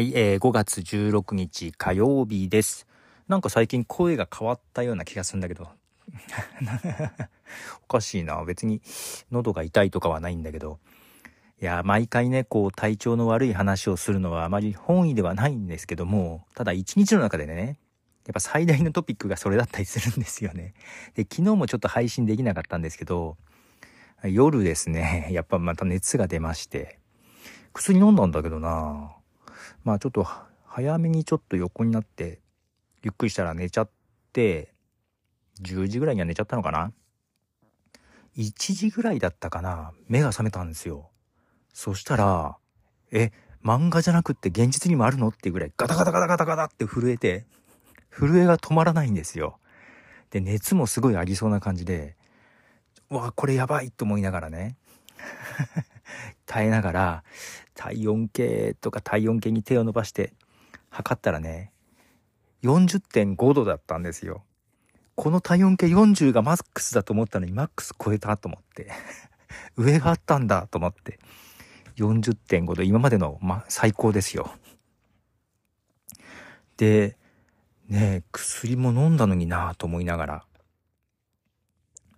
はい、えー、5月16日火曜日です。なんか最近声が変わったような気がするんだけど。おかしいな。別に喉が痛いとかはないんだけど。いや、毎回ね、こう体調の悪い話をするのはあまり本意ではないんですけども、ただ一日の中でね、やっぱ最大のトピックがそれだったりするんですよね。で、昨日もちょっと配信できなかったんですけど、夜ですね、やっぱまた熱が出まして、薬飲んだんだけどなまあちょっと早めにちょっと横になって、ゆっくりしたら寝ちゃって、10時ぐらいには寝ちゃったのかな ?1 時ぐらいだったかな？目が覚めたんですよ。そしたら、え、漫画じゃなくって現実にもあるの？っていうぐらいガタガタガタガタガタって震えて、震えが止まらないんですよ。で、熱もすごいありそうな感じで、うわ、これやばいと思いながらね。耐えながら、体温計とか体温計に手を伸ばして測ったらね、40.5度だったんですよ。この体温計40がマックスだと思ったのにマックス超えたと思って。上があったんだと思って。40.5度、今までの、ま、最高ですよ。で、ね、薬も飲んだのになぁと思いながら。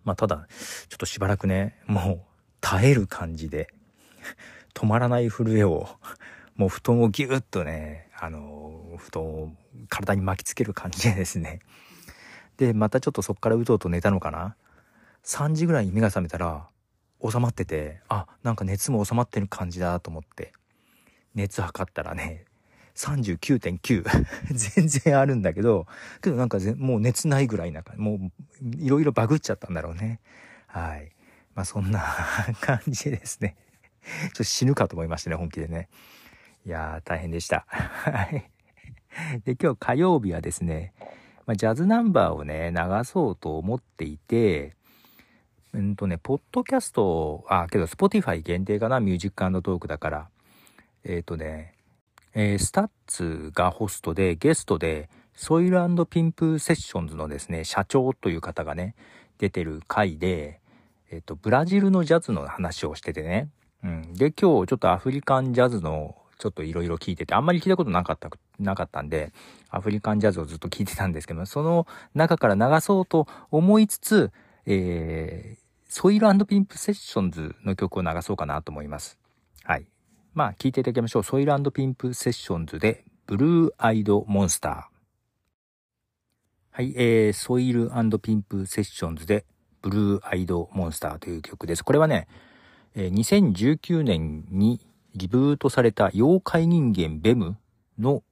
まあ、ただ、ちょっとしばらくね、もう耐える感じで、止まらない震えを、もう布団をギュッとね、あの、布団を体に巻きつける感じでですね。で、またちょっとそっからうとうと寝たのかな ?3 時ぐらいに目が覚めたら、収まってて、あ、なんか熱も収まってる感じだと思って、熱測ったらね、39.9 全然あるんだけどけどなんかもう熱ないぐらいなんかもういろいろバグっちゃったんだろうね。はい。まあそんな感じですね。ちょっと死ぬかと思いましたね本気でね。いやー大変でした。はい。で今日火曜日はですね、まあ、ジャズナンバーをね流そうと思っていてうんとねポッドキャストだけど Spotify 限定かな Music Talk だから。えっ、ー、とねえー、 STUTS がホストでゲストで SOIL & PIMP SESSIONS のですね社長という方がね出てる回で、えっ、ー、とブラジルのジャズの話をしててね、うん、で今日ちょっとアフリカンジャズのちょっといろいろ聞いててあんまり聞いたことなかったなかったんでアフリカンジャズをずっと聞いてたんですけどその中から流そうと思いつつ、えー、 SOIL & PIMP SESSIONS の曲を流そうかなと思います。はい。まあ、聞いていただきましょう。 SOIL & PIMP SESSIONS で、 Blue Eyed Monster。はい、えー、 SOIL & PIMP SESSIONS で、 Blue Eyed Monster という曲です。これはね、え、2019年にリブートされた妖怪人間ベムの、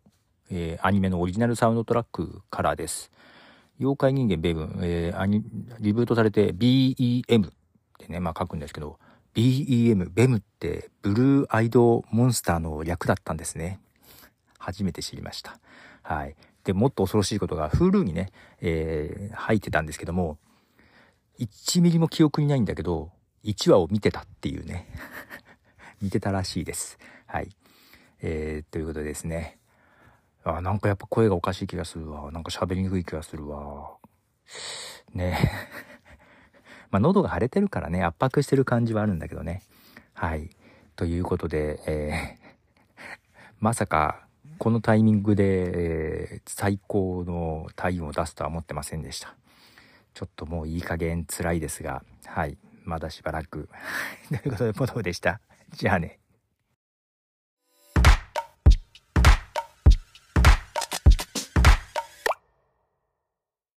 えー、アニメのオリジナルサウンドトラックからです。妖怪人間ベム、えー、アニリブートされて BEM ってね、まあ書くんですけど、BEM、ベムってブルーアイドモンスターの略だったんですね。初めて知りました。はい。で、もっと恐ろしいことが Hulu にね、えー、入ってたんですけども、1ミリも記憶にないんだけど、1話を見てたっていうね。見てたらしいです。はい。えー、ということでですね。あ、なんかやっぱ声がおかしい気がするわ。なんか喋りにくい気がするわ。ね まあ、喉が腫れてるからね、圧迫してる感じはあるんだけどね。はい。ということで、えー、まさか、このタイミングで、えー、最高の体温を出すとは思ってませんでした。ちょっともういい加減辛いですが、はい。まだしばらく。ということで、ポトフでした。じゃあね。